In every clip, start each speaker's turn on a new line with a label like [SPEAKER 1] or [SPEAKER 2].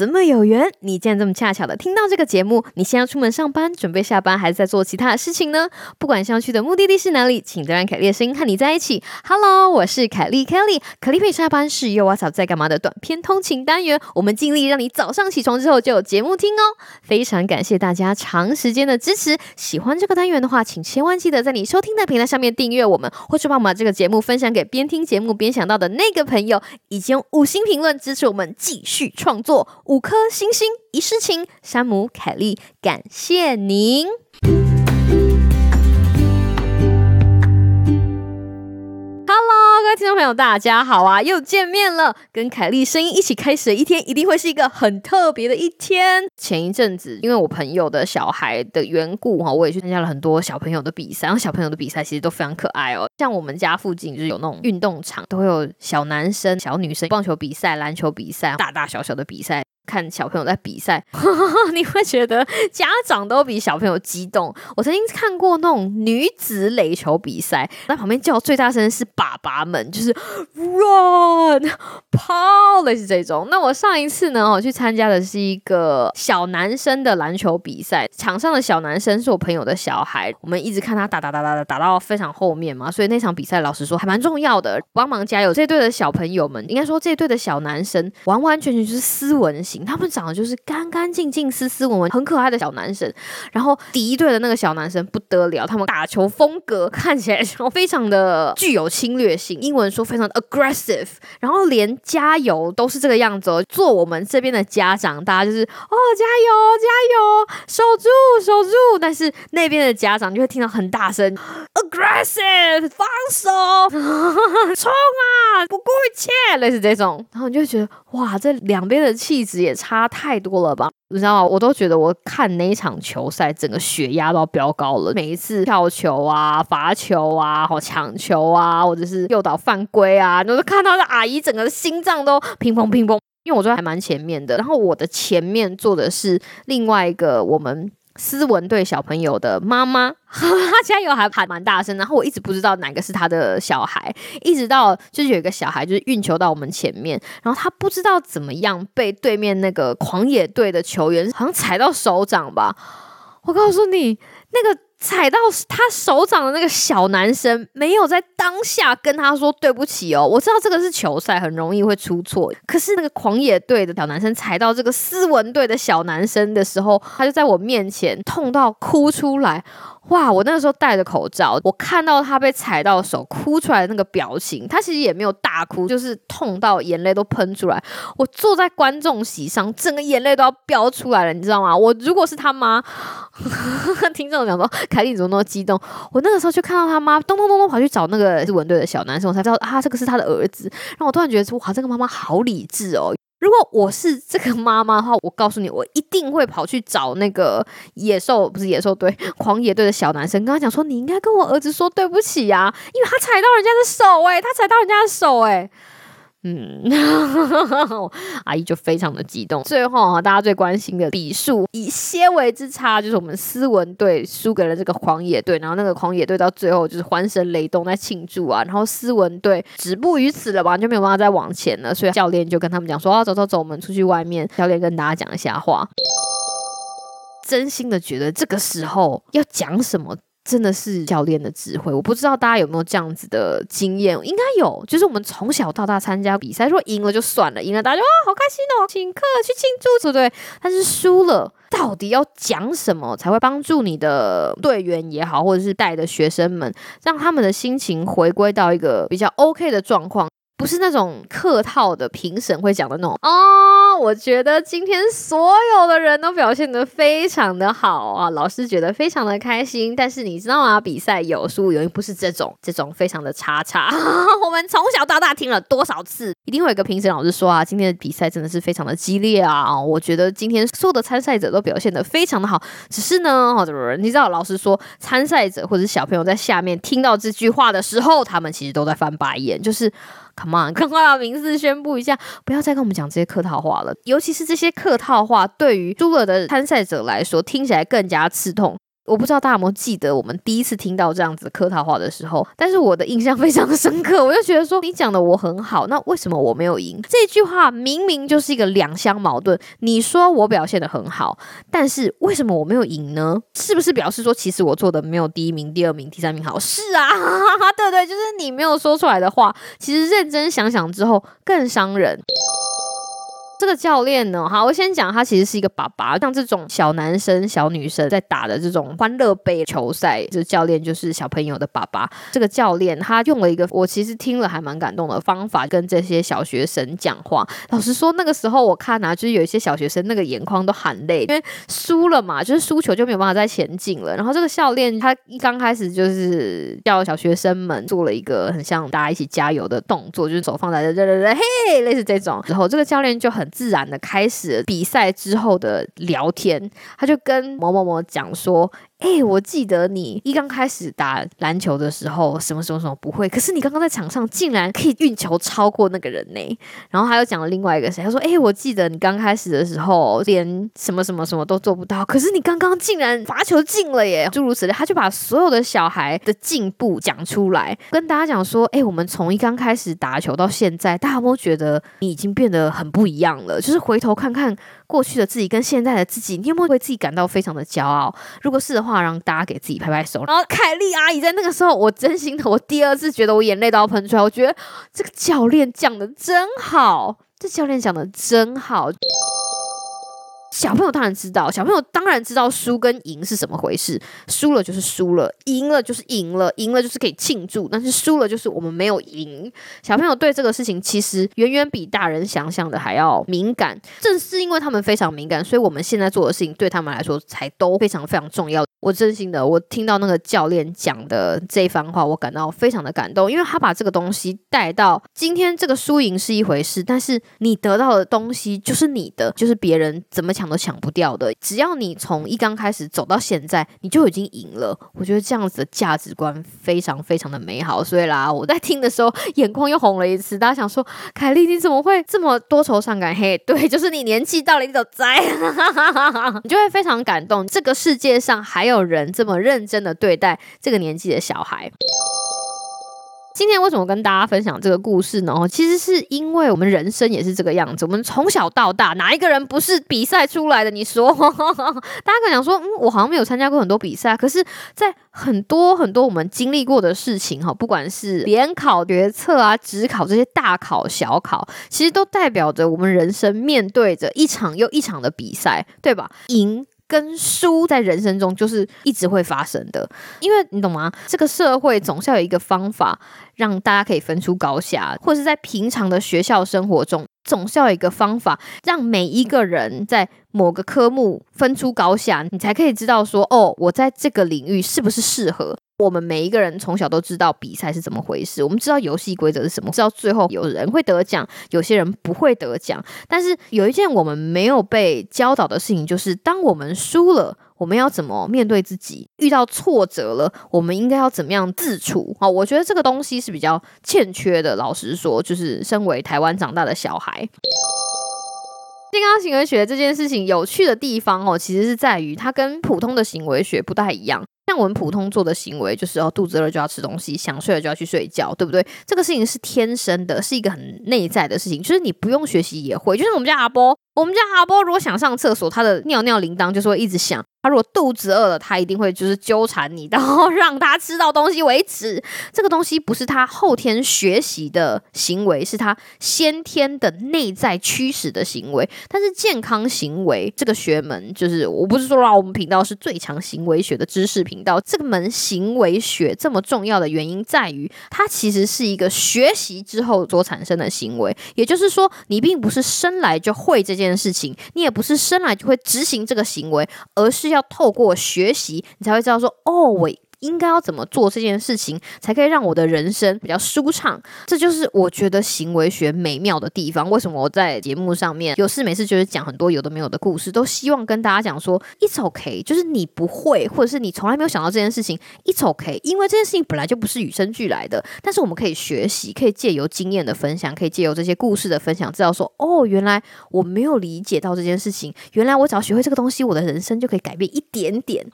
[SPEAKER 1] 怎么有缘？你竟然这么恰巧的听到这个节目？你现在出门上班，准备下班，还是在做其他的事情呢？不管想要去的目的地是哪里，请都让凯莉的声音和你在一起。Hello，我是凯莉 Kelly，可丽陪下班是又 What's Up 在干嘛的短篇通勤单元，我们尽力让你早上起床之后就有节目听哦。非常感谢大家长时间的支持，喜欢这个单元的话，请千万记得在你收听的平台上面订阅我们，或者把我们把这个节目分享给边听节目边想到的那个朋友，以及用五星评论支持我们继续创作，五颗星星一世情。山姆凯莉，感谢您。Hello，各位听众朋友，大家好啊，又见面了。跟凯莉声音一起开始的一天，一定会是一个很特别的一天。前一阵子，因为我朋友的小孩的缘故哈，我也去参加了很多小朋友的比赛。然后小朋友的比赛其实都非常可爱哦，像我们家附近就是有那种运动场，都会有小男生、小女生棒球比赛、篮球比赛，大大小小的比赛。看小朋友在比赛，你会觉得家长都比小朋友激动。我曾经看过那种女子垒球比赛，在旁边叫最大声是爸爸们，就是 run 跑，类似这种。那我上一次呢，我去参加的是一个小男生的篮球比赛，场上的小男生是我朋友的小孩，我们一直看他打打打打打打到非常后面嘛，所以那场比赛老实说还蛮重要的，帮忙加油。这队的小朋友们，应该说这队的小男生，完完全全就是斯文型。他们长得就是干干净净、斯斯文文、很可爱的小男生。然后敌对的那个小男生不得了，他们打球风格 看起来非常的具有侵略性，英文说非常 aggressive。然后连加油都是这个样子哦。做我们这边的家长，大家就是哦加油加油，守住守住。但是那边的家长就会听到很大声 aggressive，放手 冲啊，不顾一切，类似这种。然后你就觉得哇，这两边的气质也。差太多了吧？你知道吗？我都觉得我看那一场球赛，整个血压都要飙高了。每一次跳球啊、罚球啊、或抢球啊，或者是诱导犯规啊，都看到的阿姨整个心脏都乒乓乒乓。因为我坐还蛮前面的，然后我的前面坐的是另外一个我们。斯文对小朋友的妈妈，他加油还喊蛮大声，然后我一直不知道哪个是他的小孩，一直到就是有一个小孩就是运球到我们前面，然后他不知道怎么样被对面那个狂野队的球员好像踩到手掌吧，我告诉你那个。踩到他手掌的那个小男生没有在当下跟他说对不起哦，我知道这个是球赛，很容易会出错。可是那个狂野队的小男生踩到这个斯文队的小男生的时候，他就在我面前痛到哭出来。哇！我那个时候戴着口罩，我看到他被踩到手哭出来的那个表情，他其实也没有大哭，就是痛到眼泪都喷出来。我坐在观众席上，整个眼泪都要飙出来了，你知道吗？我如果是他妈，听众讲说凯莉怎么那么激动？我那个时候就看到他妈咚咚咚咚跑去找那个日文队的小男生，我才知道啊，这个是他的儿子。然后我突然觉得哇，这个妈妈好理智哦。如果我是这个妈妈的话，我告诉你，我一定会跑去找那个野兽，不是野兽队，狂野队的小男生，跟他讲说，你应该跟我儿子说对不起呀，因为他踩到人家的手，诶，他踩到人家的手，诶。嗯，阿姨就非常的激动。最后啊，大家最关心的比数以些微之差，就是我们斯文队输给了这个狂野队，然后那个狂野队到最后就是欢声雷动在庆祝啊，然后斯文队止步于此了吧，就没有办法再往前了。所以教练就跟他们讲说：“啊，走走走，我们出去外面。”教练跟大家讲一下话，真心的觉得这个时候要讲什么。真的是教练的智慧，我不知道大家有没有这样子的经验，应该有。就是我们从小到大参加比赛，说赢了就算了，赢了大家就哇好开心哦，请客去庆祝，对不对？但是输了，到底要讲什么才会帮助你的队员也好，或者是带的学生们，让他们的心情回归到一个比较 OK 的状况？不是那种客套的评审会讲的那种哦，我觉得今天所有的人都表现得非常的好啊，老师觉得非常的开心。但是你知道吗？比赛有输有赢，不是这种这种非常的差差。我们从小到大听了多少次，一定会有个评审老师说啊，今天的比赛真的是非常的激烈啊。我觉得今天所有的参赛者都表现得非常的好，只是呢，你知道，老师说参赛者或者小朋友在下面听到这句话的时候，他们其实都在翻白眼，就是。Come on，赶快把名字宣布一下，不要再跟我们讲这些客套话了。尤其是这些客套话，对于输了的参赛者来说，听起来更加刺痛。我不知道大家有没有记得我们第一次听到这样子客套话的时候，但是我的印象非常的深刻，我就觉得说你讲的我很好，那为什么我没有赢？这句话明明就是一个两相矛盾。你说我表现的很好，但是为什么我没有赢呢？是不是表示说其实我做的没有第一名、第二名、第三名好？是啊，对对，就是你没有说出来的话，其实认真想想之后更伤人。这个教练呢，好，我先讲，他其实是一个爸爸。像这种小男生、小女生在打的这种欢乐杯球赛，这教练就是小朋友的爸爸。这个教练他用了一个我其实听了还蛮感动的方法，跟这些小学生讲话。老实说，那个时候我看啊，就是有一些小学生那个眼眶都含泪，因为输了嘛，就是输球就没有办法再前进了。然后这个教练他一刚开始就是叫小学生们做了一个很像大家一起加油的动作，就是手放在这这这这，嘿，类似这种。然后这个教练就很。自然的开始比赛之后的聊天，他就跟某某某讲说。哎，我记得你一刚开始打篮球的时候，什么什么什么不会，可是你刚刚在场上竟然可以运球超过那个人呢。然后他又讲了另外一个谁，他说：“哎，我记得你刚开始的时候连什么什么什么都做不到，可是你刚刚竟然罚球进了耶！”诸如此类，他就把所有的小孩的进步讲出来，跟大家讲说：“哎，我们从一刚开始打球到现在，大家都觉得你已经变得很不一样了。就是回头看看过去的自己跟现在的自己，你有没有为自己感到非常的骄傲？如果是的话。”让大家给自己拍拍手，然后凯莉阿姨在那个时候，我真心的，我第二次觉得我眼泪都要喷出来。我觉得这个教练讲的真好，这教练讲的真好。小朋友当然知道，小朋友当然知道输跟赢是什么回事。输了就是输了，赢了就是赢了，赢了就是可以庆祝，但是输了就是我们没有赢。小朋友对这个事情其实远远比大人想象的还要敏感。正是因为他们非常敏感，所以我们现在做的事情对他们来说才都非常非常重要。我真心的，我听到那个教练讲的这番话，我感到非常的感动，因为他把这个东西带到今天，这个输赢是一回事，但是你得到的东西就是你的，就是别人怎么抢都抢不掉的。只要你从一刚开始走到现在，你就已经赢了。我觉得这样子的价值观非常非常的美好。所以啦，我在听的时候眼眶又红了一次。大家想说，凯莉你怎么会这么多愁善感？嘿，对，就是你年纪到了，你都栽，你就会非常感动。这个世界上还有。没有人这么认真的对待这个年纪的小孩。今天为什么跟大家分享这个故事呢？其实是因为我们人生也是这个样子。我们从小到大，哪一个人不是比赛出来的？你说，大家可能想说，嗯，我好像没有参加过很多比赛。可是，在很多很多我们经历过的事情，哈，不管是联考、决策啊、职考这些大考、小考，其实都代表着我们人生面对着一场又一场的比赛，对吧？赢。跟书在人生中就是一直会发生的，因为你懂吗？这个社会总是要有一个方法让大家可以分出高下，或者是在平常的学校生活中，总是要有一个方法让每一个人在某个科目分出高下，你才可以知道说，哦，我在这个领域是不是适合。我们每一个人从小都知道比赛是怎么回事，我们知道游戏规则是什么，知道最后有人会得奖，有些人不会得奖。但是有一件我们没有被教导的事情，就是当我们输了，我们要怎么面对自己？遇到挫折了，我们应该要怎么样自处？好，我觉得这个东西是比较欠缺的。老实说，就是身为台湾长大的小孩，健康行为学这件事情有趣的地方哦，其实是在于它跟普通的行为学不太一样。像我们普通做的行为，就是哦，肚子饿就要吃东西，想睡了就要去睡觉，对不对？这个事情是天生的，是一个很内在的事情，就是你不用学习也会。就像我们家阿波，我们家阿波如果想上厕所，他的尿尿铃铛就是会一直响。他如果肚子饿了，他一定会就是纠缠你，然后 让他吃到东西为止。这个东西不是他后天学习的行为，是他先天的内在驱使的行为。但是健康行为这个学门，就是我不是说啊，我们频道是最强行为学的知识频道。这个门行为学这么重要的原因在于，它其实是一个学习之后所产生的行为。也就是说，你并不是生来就会这件事情，你也不是生来就会执行这个行为，而是。要透过学习，你才会知道说，哦，我应该要怎么做这件事情，才可以让我的人生比较舒畅。这就是我觉得行为学美妙的地方。为什么我在节目上面有事没事就是讲很多有的没有的故事，都希望跟大家讲说，it's OK，就是你不会，或者是你从来没有想到这件事情，it's OK，因为这件事情本来就不是与生俱来的。但是我们可以学习，可以借由经验的分享，可以借由这些故事的分享，知道说，哦，原来我没有理解到这件事情，原来我只要学会这个东西，我的人生就可以改变一点点。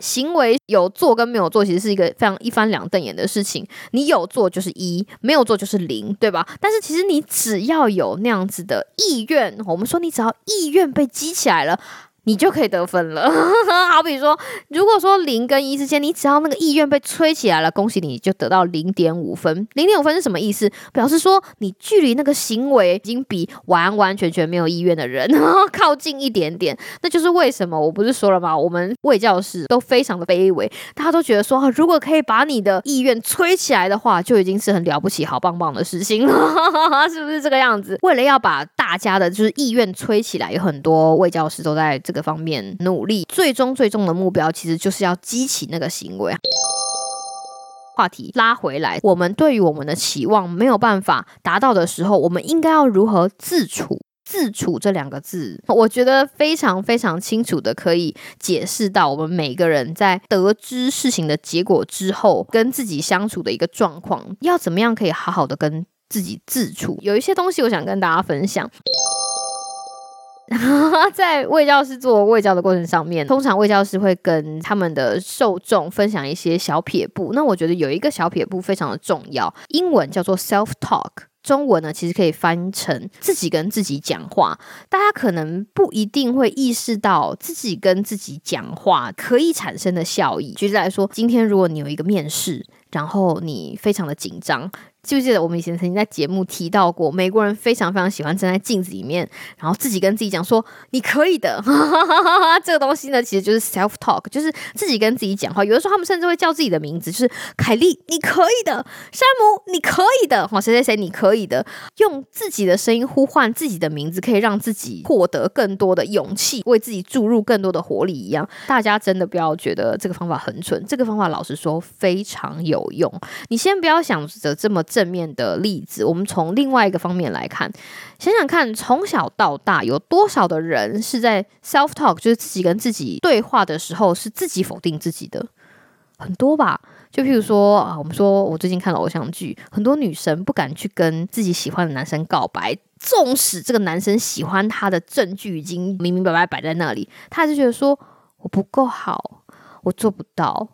[SPEAKER 1] 行为有做跟没有做，其实是一个非常一翻两瞪眼的事情。你有做就是一，没有做就是零，对吧？但是其实你只要有那样子的意愿，我们说你只要意愿被激起来了。你就可以得分了。好比说，如果说零跟一之间，你只要那个意愿被吹起来了，恭喜你就得到零点五分。零点五分是什么意思？表示说你距离那个行为已经比完完全全没有意愿的人 靠近一点点。那就是为什么我不是说了吗？我们卫教室都非常的卑微，大家都觉得说，如果可以把你的意愿吹起来的话，就已经是很了不起、好棒棒的事情了，是不是这个样子？为了要把大家的就是意愿吹起来，有很多卫教师都在这个。方面努力，最终最终的目标其实就是要激起那个行为。话题拉回来，我们对于我们的期望没有办法达到的时候，我们应该要如何自处？自处这两个字，我觉得非常非常清楚的可以解释到我们每个人在得知事情的结果之后，跟自己相处的一个状况，要怎么样可以好好的跟自己自处？有一些东西我想跟大家分享。在卫教师做卫教的过程上面，通常卫教师会跟他们的受众分享一些小撇步。那我觉得有一个小撇步非常的重要，英文叫做 self talk，中文呢其实可以翻成自己跟自己讲话。大家可能不一定会意识到自己跟自己讲话可以产生的效益。举例来说，今天如果你有一个面试，然后你非常的紧张。记不记得我们以前曾经在节目提到过，美国人非常非常喜欢站在镜子里面，然后自己跟自己讲说：“你可以的。”哈哈哈哈这个东西呢，其实就是 self talk，就是自己跟自己讲话。有的时候他们甚至会叫自己的名字，就是凯莉，你可以的；山姆，你可以的；哦，谁谁谁，你可以的。用自己的声音呼唤自己的名字，可以让自己获得更多的勇气，为自己注入更多的活力。一样，大家真的不要觉得这个方法很蠢，这个方法老实说非常有用。你先不要想着这么。正面的例子，我们从另外一个方面来看，想想看，从小到大有多少的人是在 self talk，就是自己跟自己对话的时候，是自己否定自己的，很多吧？就譬如说啊，我们说我最近看了偶像剧，很多女生不敢去跟自己喜欢的男生告白，纵使这个男生喜欢她的证据已经明明白白摆在那里，她还是觉得说我不够好，我做不到。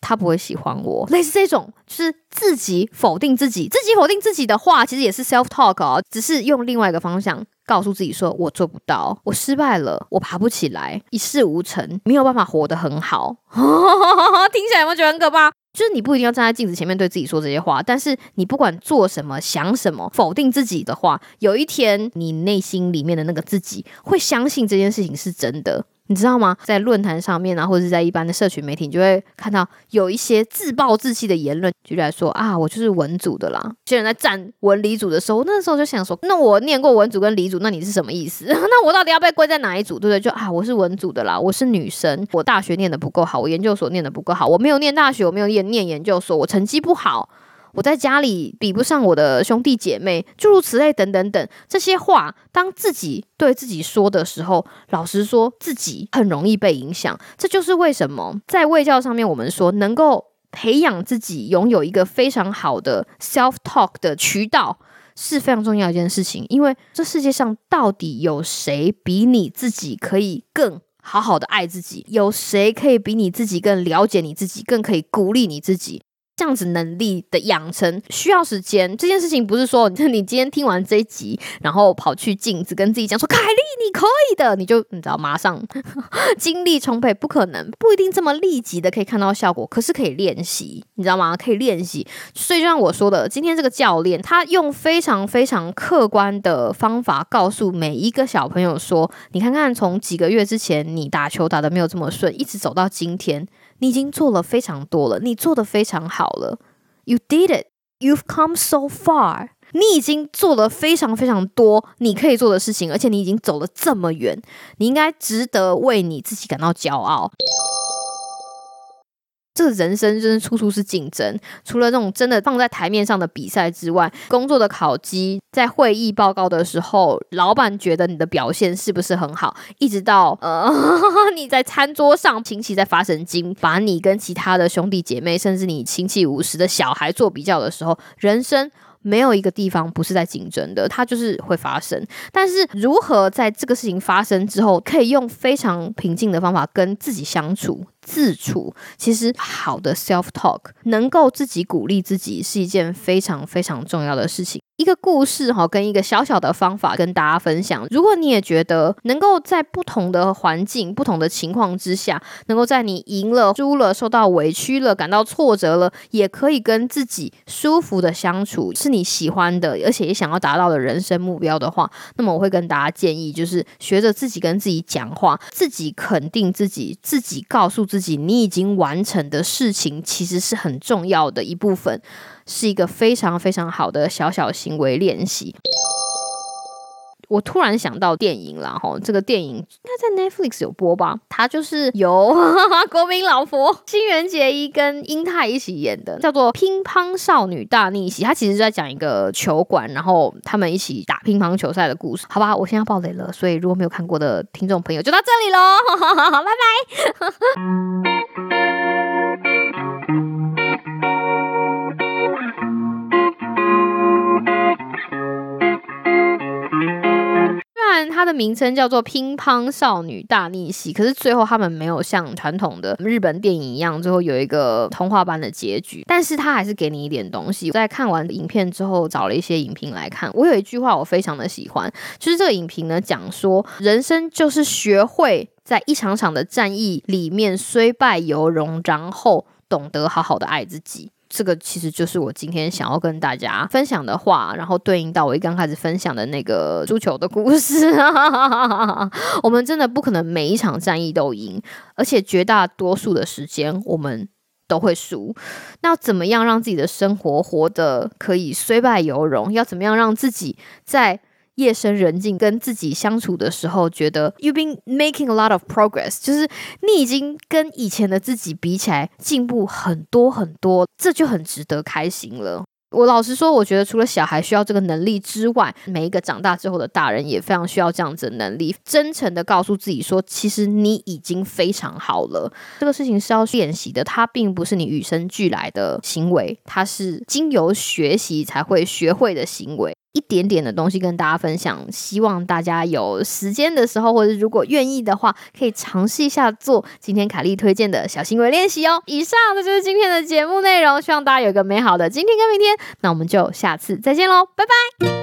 [SPEAKER 1] 他不会喜欢我，类似这种，就是自己否定自己，自己否定自己的话，其实也是 self talk 哦，只是用另外一个方向告诉自己说：“我做不到，我失败了，我爬不起来，一事无成，没有办法活得很好。”听起来有没有觉得很可怕？就是你不一定要站在镜子前面对自己说这些话，但是你不管做什么、想什么、否定自己的话，有一天你内心里面的那个自己会相信这件事情是真的。你知道吗？在论坛上面啊，或者是在一般的社群媒体，你就会看到有一些自暴自弃的言论，举例来说啊，我就是文组的啦。有些人在站文理组的时候，那时候就想说，那我念过文组跟理组，那你是什么意思？那我到底要被归在哪一组？对不对？就啊，我是文组的啦，我是女生，我大学念的不够好，我研究所念的不够好，我没有念大学，我没有念念研究所，我成绩不好。我在家里比不上我的兄弟姐妹，诸如此类等等等这些话，当自己对自己说的时候，老实说，自己很容易被影响。这就是为什么在卫教上面，我们说能够培养自己拥有一个非常好的 self talk 的渠道是非常重要一件事情。因为这世界上到底有谁比你自己可以更好好的爱自己？有谁可以比你自己更了解你自己，更可以鼓励你自己？这样子能力的养成需要时间，这件事情不是说 你今天听完这一集，然后跑去镜子跟自己讲说凯莉你可以的，你就你知道马上 精力充沛，不可能，不一定这么立即的可以看到效果，可是可以练习，你知道吗？可以练习。所以就像我说的，今天这个教练他用非常非常客观的方法告诉每一个小朋友说，你看看从几个月之前你打球打的没有这么顺，一直走到今天。你已经做了非常多了，你做的非常好了。You did it. You've come so far. 你已经做了非常非常多你可以做的事情，而且你已经走了这么远，你应该值得为你自己感到骄傲。这人生真是处处是竞争，除了那种真的放在台面上的比赛之外，工作的考绩，在会议报告的时候，老板觉得你的表现是不是很好，一直到呃 你在餐桌上亲戚在发神经，把你跟其他的兄弟姐妹，甚至你亲戚五十的小孩做比较的时候，人生。没有一个地方不是在竞争的，它就是会发生。但是如何在这个事情发生之后，可以用非常平静的方法跟自己相处，自处。其实好的 self talk 能够自己鼓励自己，是一件非常非常重要的事情。一个故事哈，跟一个小小的方法跟大家分享。如果你也觉得能够在不同的环境、不同的情况之下，能够在你赢了、输了、受到委屈了、感到挫折了，也可以跟自己舒服的相处，是你喜欢的，而且也想要达到的人生目标的话，那么我会跟大家建议，就是学着自己跟自己讲话，自己肯定自己，自己告诉自，你已经完成的事情，其实是很重要的一部分。是一个非常非常好的小小行为练习。我突然想到电影了哈，这个电影应该在 Netflix 有播吧？它就是由 国民老婆新垣结衣跟英泰一起演的，叫做《乒乓少女大逆袭》。它其实是在讲一个球馆，然后他们一起打乒乓球赛的故事。好吧，我现在爆雷了，所以如果没有看过的听众朋友，就到这里喽，拜拜。它的名称叫做《乒乓少女大逆袭》，可是最后他们没有像传统的日本电影一样，最后有一个童话般的结局。但是它还是给你一点东西。在看完影片之后，找了一些影评来看。我有一句话我非常的喜欢，就是这个影评呢讲说，人生就是学会在一场场的战役里面虽败犹荣，然后懂得好好的爱自己。这个其实就是我今天想要跟大家分享的话，然后对应到我一刚开始分享的那个足球的故事。我们真的不可能每一场战役都赢，而且绝大多数的时间我们都会输。那怎么样让自己的生活活得可以虽败犹荣？要怎么样让自己在？夜深人静跟自己相处的时候，觉得 you've been making a lot of progress，就是你已经跟以前的自己比起来进步很多很多，这就很值得开心了。我老实说，我觉得除了小孩需要这个能力之外，每一个长大之后的大人也非常需要这样子的能力，真诚的告诉自己说，其实你已经非常好了。这个事情是要练习的，它并不是你与生俱来的行为，它是经由学习才会学会的行为。一点点的东西跟大家分享，希望大家有时间的时候，或者如果愿意的话，可以尝试一下做今天凯丽推荐的小行为练习哦。以上这就是今天的节目内容，希望大家有一个美好的今天跟明天。那我们就下次再见喽，拜拜。